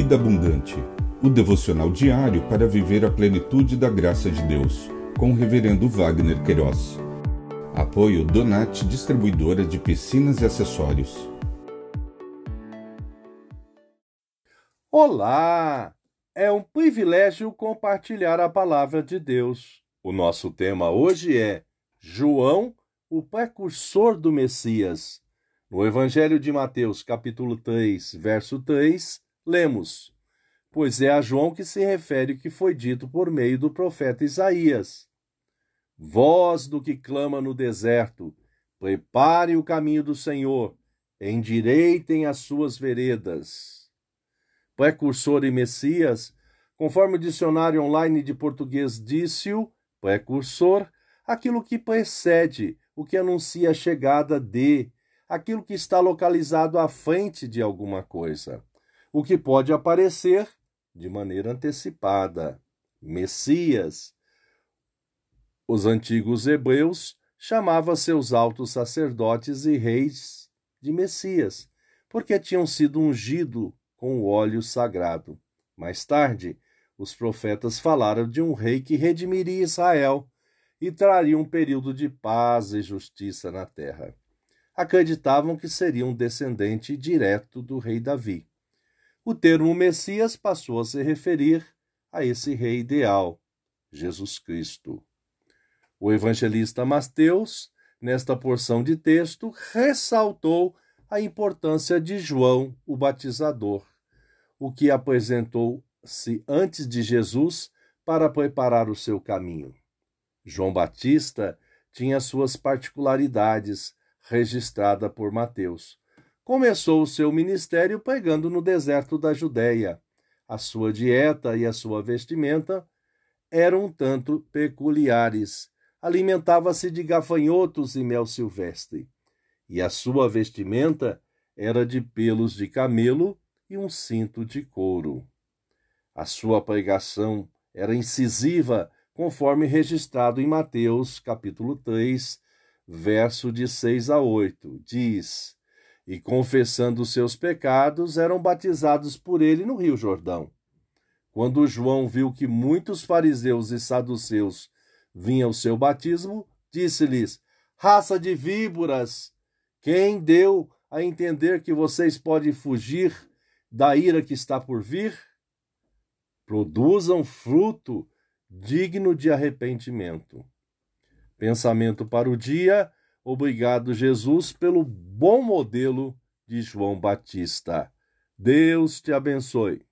Vida Abundante, o devocional diário para viver a plenitude da graça de Deus, com o Reverendo Wagner Queiroz. Apoio Donat Distribuidora de Piscinas e Acessórios. Olá! É um privilégio compartilhar a palavra de Deus. O nosso tema hoje é João, o precursor do Messias. No Evangelho de Mateus, capítulo 3, verso 3, lemos: Pois é a João que se refere o que foi dito por meio do profeta Isaías. Voz do que clama no deserto, prepare o caminho do Senhor, endireitem as suas veredas. Precursor e Messias, conforme o dicionário online de português disse-o, precursor, aquilo que precede, o que anuncia a chegada de, aquilo que está localizado à frente de alguma coisa o que pode aparecer de maneira antecipada. Messias. Os antigos hebreus chamavam seus altos sacerdotes e reis de Messias, porque tinham sido ungidos com o óleo sagrado. Mais tarde, os profetas falaram de um rei que redimiria Israel e traria um período de paz e justiça na terra. Acreditavam que seria um descendente direto do rei Davi o termo Messias passou a se referir a esse rei ideal, Jesus Cristo. O evangelista Mateus, nesta porção de texto, ressaltou a importância de João, o batizador, o que apresentou-se antes de Jesus para preparar o seu caminho. João Batista tinha suas particularidades registrada por Mateus, começou o seu ministério pregando no deserto da Judéia. A sua dieta e a sua vestimenta eram um tanto peculiares. Alimentava-se de gafanhotos e mel silvestre. E a sua vestimenta era de pelos de camelo e um cinto de couro. A sua pregação era incisiva, conforme registrado em Mateus, capítulo 3, verso de 6 a 8. Diz: e, confessando seus pecados, eram batizados por ele no Rio Jordão. Quando João viu que muitos fariseus e saduceus vinham ao seu batismo, disse-lhes: Raça de víboras, quem deu a entender que vocês podem fugir da ira que está por vir? Produzam fruto digno de arrependimento. Pensamento para o dia Obrigado, Jesus, pelo bom modelo de João Batista. Deus te abençoe.